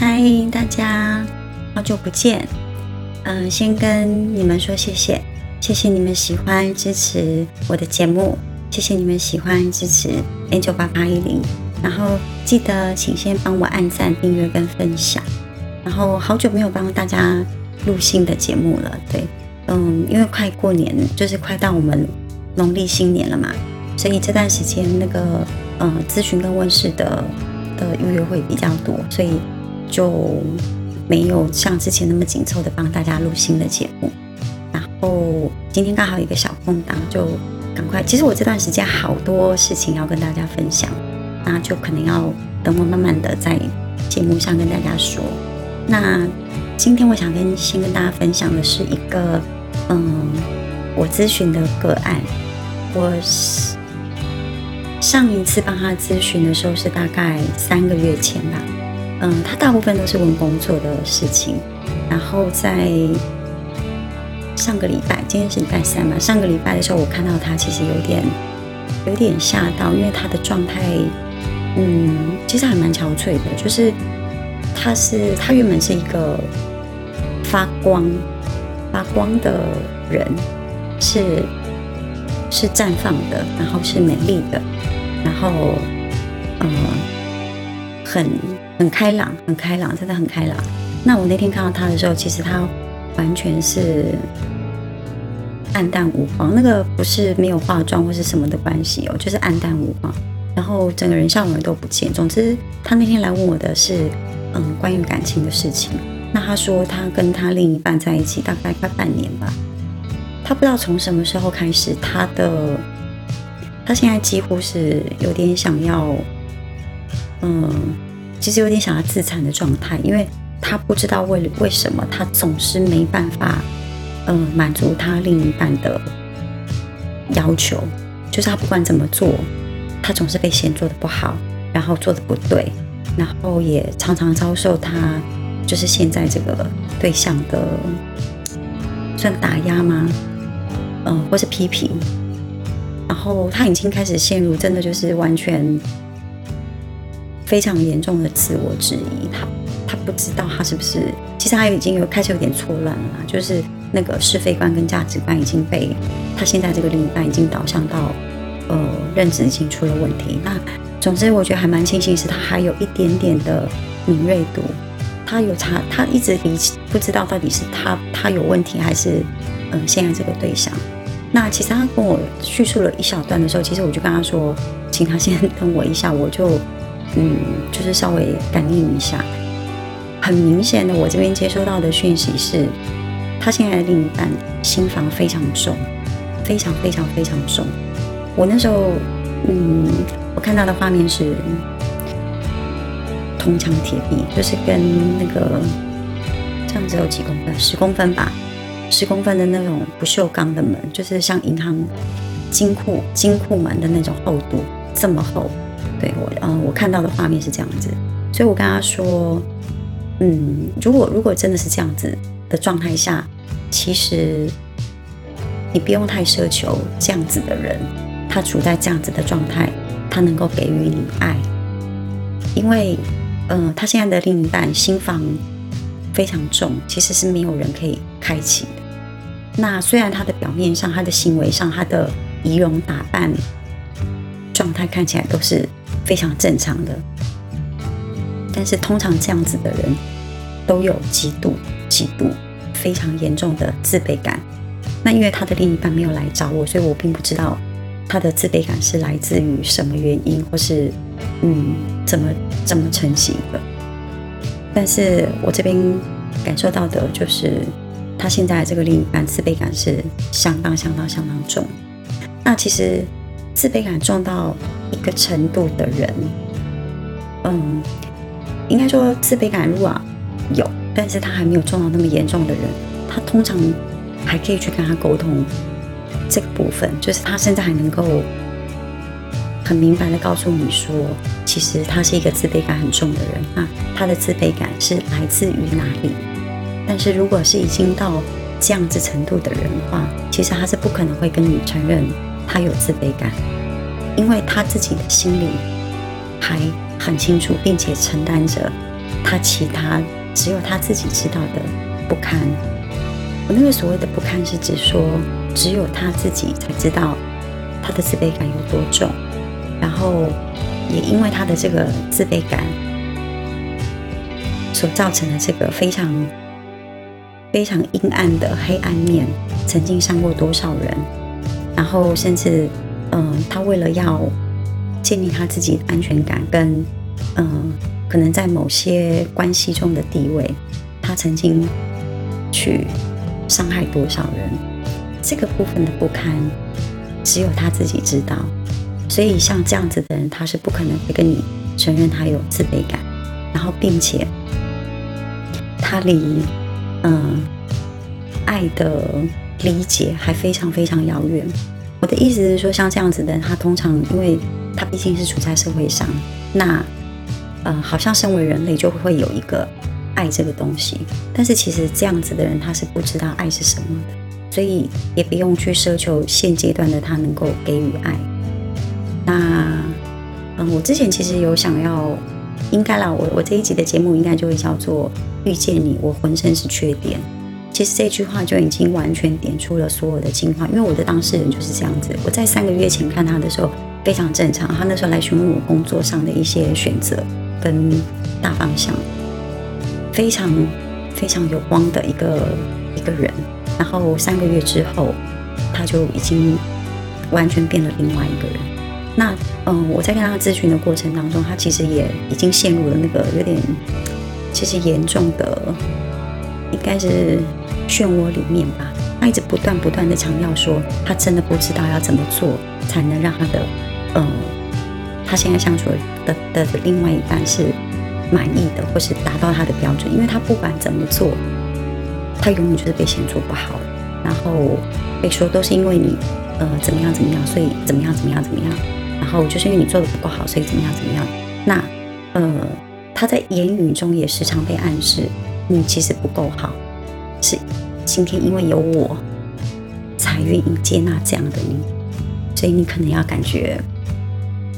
嗨，大家，好久不见。嗯，先跟你们说谢谢，谢谢你们喜欢支持我的节目，谢谢你们喜欢支持 N 九八八一零。然后记得请先帮我按赞、订阅跟分享。然后好久没有帮大家录新的节目了，对，嗯，因为快过年，就是快到我们农历新年了嘛，所以这段时间那个呃咨询跟问世的的预约会比较多，所以。就没有像之前那么紧凑的帮大家录新的节目，然后今天刚好有一个小空档，就赶快。其实我这段时间好多事情要跟大家分享，那就可能要等我慢慢的在节目上跟大家说。那今天我想跟先跟大家分享的是一个，嗯，我咨询的个案。我上一次帮他咨询的时候是大概三个月前吧。嗯，他大部分都是问工作的事情，然后在上个礼拜，今天是礼拜三嘛，上个礼拜的时候，我看到他其实有点有点吓到，因为他的状态，嗯，其实还蛮憔悴的，就是他是他原本是一个发光发光的人，是是绽放的，然后是美丽的，然后嗯，很。很开朗，很开朗，真的很开朗。那我那天看到他的时候，其实他完全是暗淡无光。那个不是没有化妆或是什么的关系哦，就是暗淡无光。然后整个人笑容都不见。总之，他那天来问我的是，嗯，关于感情的事情。那他说他跟他另一半在一起大概快半年吧。他不知道从什么时候开始，他的他现在几乎是有点想要，嗯。其实有点想要自残的状态，因为他不知道为为什么他总是没办法，嗯，满足他另一半的要求，就是他不管怎么做，他总是被嫌做的不好，然后做的不对，然后也常常遭受他就是现在这个对象的算打压吗？嗯，或是批评，然后他已经开始陷入真的就是完全。非常严重的自我质疑，他他不知道他是不是，其实他已经有开始有点错乱了，就是那个是非观跟价值观已经被他现在这个另一半已经导向到，呃，认知已经出了问题。那总之我觉得还蛮庆幸是他还有一点点的敏锐度，他有查，他一直离不知道到底是他他有问题还是嗯现在这个对象。那其实他跟我叙述了一小段的时候，其实我就跟他说，请他先 等我一下，我就。嗯，就是稍微感应一下，很明显的，我这边接收到的讯息是，他现在的另一半心房非常重，非常非常非常重。我那时候，嗯，我看到的画面是铜墙铁壁，就是跟那个这样子有几公分，十公分吧，十公分的那种不锈钢的门，就是像银行金库金库门的那种厚度，这么厚。对我，嗯，我看到的画面是这样子，所以我跟他说，嗯，如果如果真的是这样子的状态下，其实你不用太奢求这样子的人，他处在这样子的状态，他能够给予你爱，因为，嗯，他现在的另一半心房非常重，其实是没有人可以开启的。那虽然他的表面上、他的行为上、他的仪容打扮状态看起来都是。非常正常的，但是通常这样子的人都有极度、极度非常严重的自卑感。那因为他的另一半没有来找我，所以我并不知道他的自卑感是来自于什么原因，或是嗯怎么怎么成型的。但是我这边感受到的就是，他现在这个另一半自卑感是相当、相当、相当重。那其实。自卑感重到一个程度的人，嗯，应该说自卑感如果有，但是他还没有重到那么严重的人，他通常还可以去跟他沟通这个部分，就是他现在还能够很明白的告诉你说，其实他是一个自卑感很重的人，那他的自卑感是来自于哪里？但是如果是已经到这样子程度的人的话，其实他是不可能会跟你承认。他有自卑感，因为他自己的心里还很清楚，并且承担着他其他只有他自己知道的不堪。我那个所谓的不堪，是指说只有他自己才知道他的自卑感有多重，然后也因为他的这个自卑感所造成的这个非常非常阴暗的黑暗面，曾经伤过多少人，然后甚至嗯，他为了要建立他自己的安全感跟嗯。可能在某些关系中的地位，他曾经去伤害多少人，这个部分的不堪，只有他自己知道。所以像这样子的人，他是不可能会跟你承认他有自卑感，然后并且他离嗯爱的理解还非常非常遥远。我的意思是说，像这样子的人，他通常因为他毕竟是处在社会上，那。呃，好像身为人类就会有一个爱这个东西，但是其实这样子的人他是不知道爱是什么的，所以也不用去奢求现阶段的他能够给予爱。那，嗯，我之前其实有想要，应该啦，我我这一集的节目应该就会叫做遇见你，我浑身是缺点。其实这句话就已经完全点出了所有的情况，因为我的当事人就是这样子。我在三个月前看他的时候非常正常，他那时候来询问我工作上的一些选择。跟大方向非常非常有光的一个一个人，然后三个月之后，他就已经完全变了另外一个人。那嗯，我在跟他咨询的过程当中，他其实也已经陷入了那个有点其实严重的，应该是漩涡里面吧。他一直不断不断的强调说，他真的不知道要怎么做才能让他的嗯。他现在相处的的另外一半是满意的，或是达到他的标准，因为他不管怎么做，他永远就是被嫌做不好，然后被说都是因为你呃怎么样怎么样，所以怎么样怎么样怎么样，然后就是因为你做的不够好，所以怎么样怎么样。那呃他在言语中也时常被暗示你其实不够好，是今天因为有我才愿意接纳这样的你，所以你可能要感觉。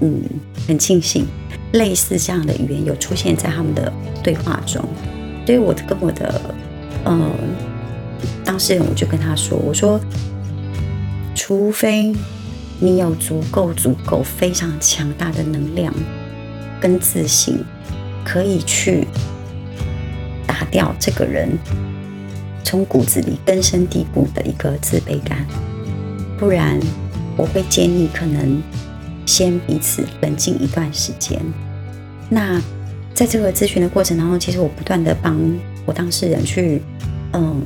嗯，很庆幸。类似这样的语言有出现在他们的对话中，所以我跟我的呃当事人，我就跟他说：“我说，除非你有足够、足够非常强大的能量跟自信，可以去掉这个人从骨子里根深蒂固的一个自卑感，不然我会建议可能。”先彼此冷静一段时间。那在这个咨询的过程当中，其实我不断的帮我当事人去，嗯，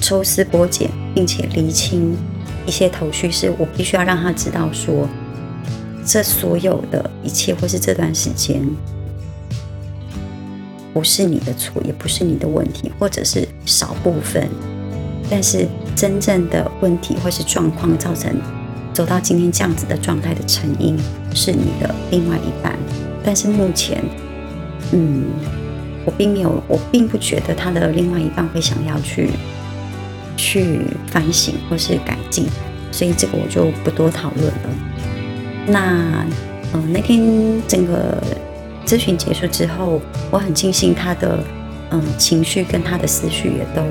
抽丝剥茧，并且厘清一些头绪，是我必须要让他知道说，这所有的一切，或是这段时间，不是你的错，也不是你的问题，或者是少部分，但是真正的问题或是状况造成。走到今天这样子的状态的成因是你的另外一半，但是目前，嗯，我并没有，我并不觉得他的另外一半会想要去去反省或是改进，所以这个我就不多讨论了。那，呃，那天整个咨询结束之后，我很庆幸他的嗯情绪跟他的思绪也都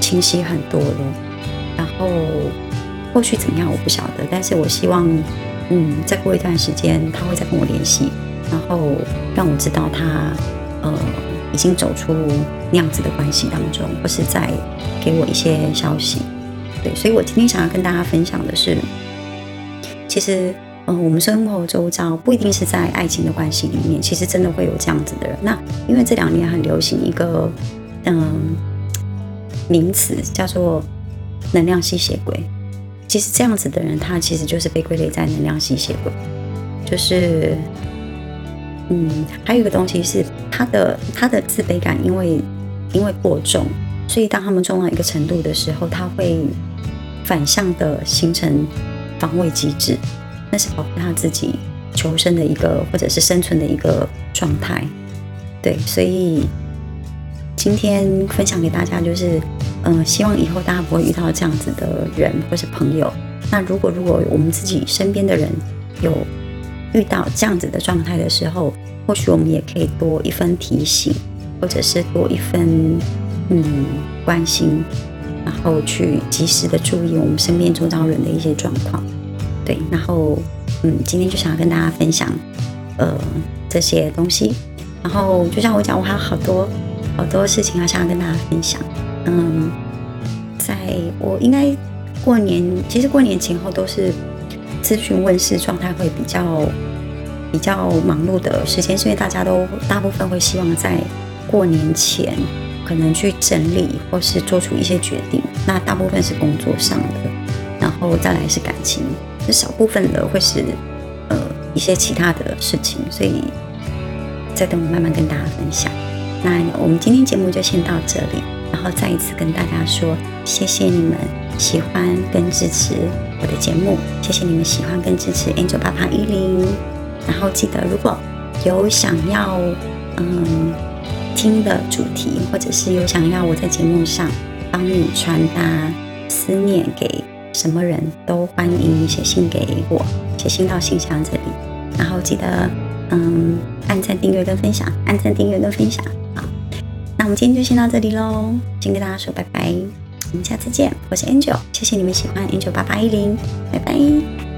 清晰很多了，然后。后续怎么样我不晓得，但是我希望，嗯，再过一段时间他会再跟我联系，然后让我知道他，呃，已经走出那样子的关系当中，或是在给我一些消息。对，所以我今天想要跟大家分享的是，其实，我们生活周遭不一定是在爱情的关系里面，其实真的会有这样子的人。那因为这两年很流行一个，嗯，名词叫做能量吸血鬼。其实这样子的人，他其实就是被归类在能量吸血鬼。就是，嗯，还有一个东西是他的他的自卑感，因为因为过重，所以当他们重到一个程度的时候，他会反向的形成防卫机制，那是保护他自己求生的一个或者是生存的一个状态。对，所以今天分享给大家就是。嗯，希望以后大家不会遇到这样子的人或是朋友。那如果如果我们自己身边的人有遇到这样子的状态的时候，或许我们也可以多一份提醒，或者是多一份嗯关心，然后去及时的注意我们身边周遭人的一些状况。对，然后嗯，今天就想要跟大家分享呃这些东西。然后就像我讲，我还有好多好多事情要想要跟大家分享。嗯，在我应该过年，其实过年前后都是咨询问世状态会比较比较忙碌的时间，是因为大家都大部分会希望在过年前可能去整理或是做出一些决定。那大部分是工作上的，然后再来是感情，就少部分的会是呃一些其他的事情，所以。再等我慢慢跟大家分享。那我们今天节目就先到这里，然后再一次跟大家说，谢谢你们喜欢跟支持我的节目，谢谢你们喜欢跟支持 Angel 八八一零。然后记得，如果有想要嗯听的主题，或者是有想要我在节目上帮你传达思念给什么人都欢迎写信给我，写信到信箱这里。然后记得。嗯，按赞、订阅跟分享，按赞、订阅跟分享。好，那我们今天就先到这里喽，先跟大家说拜拜，我们下次见。我是 Angel，谢谢你们喜欢 Angel 八八一零，拜拜。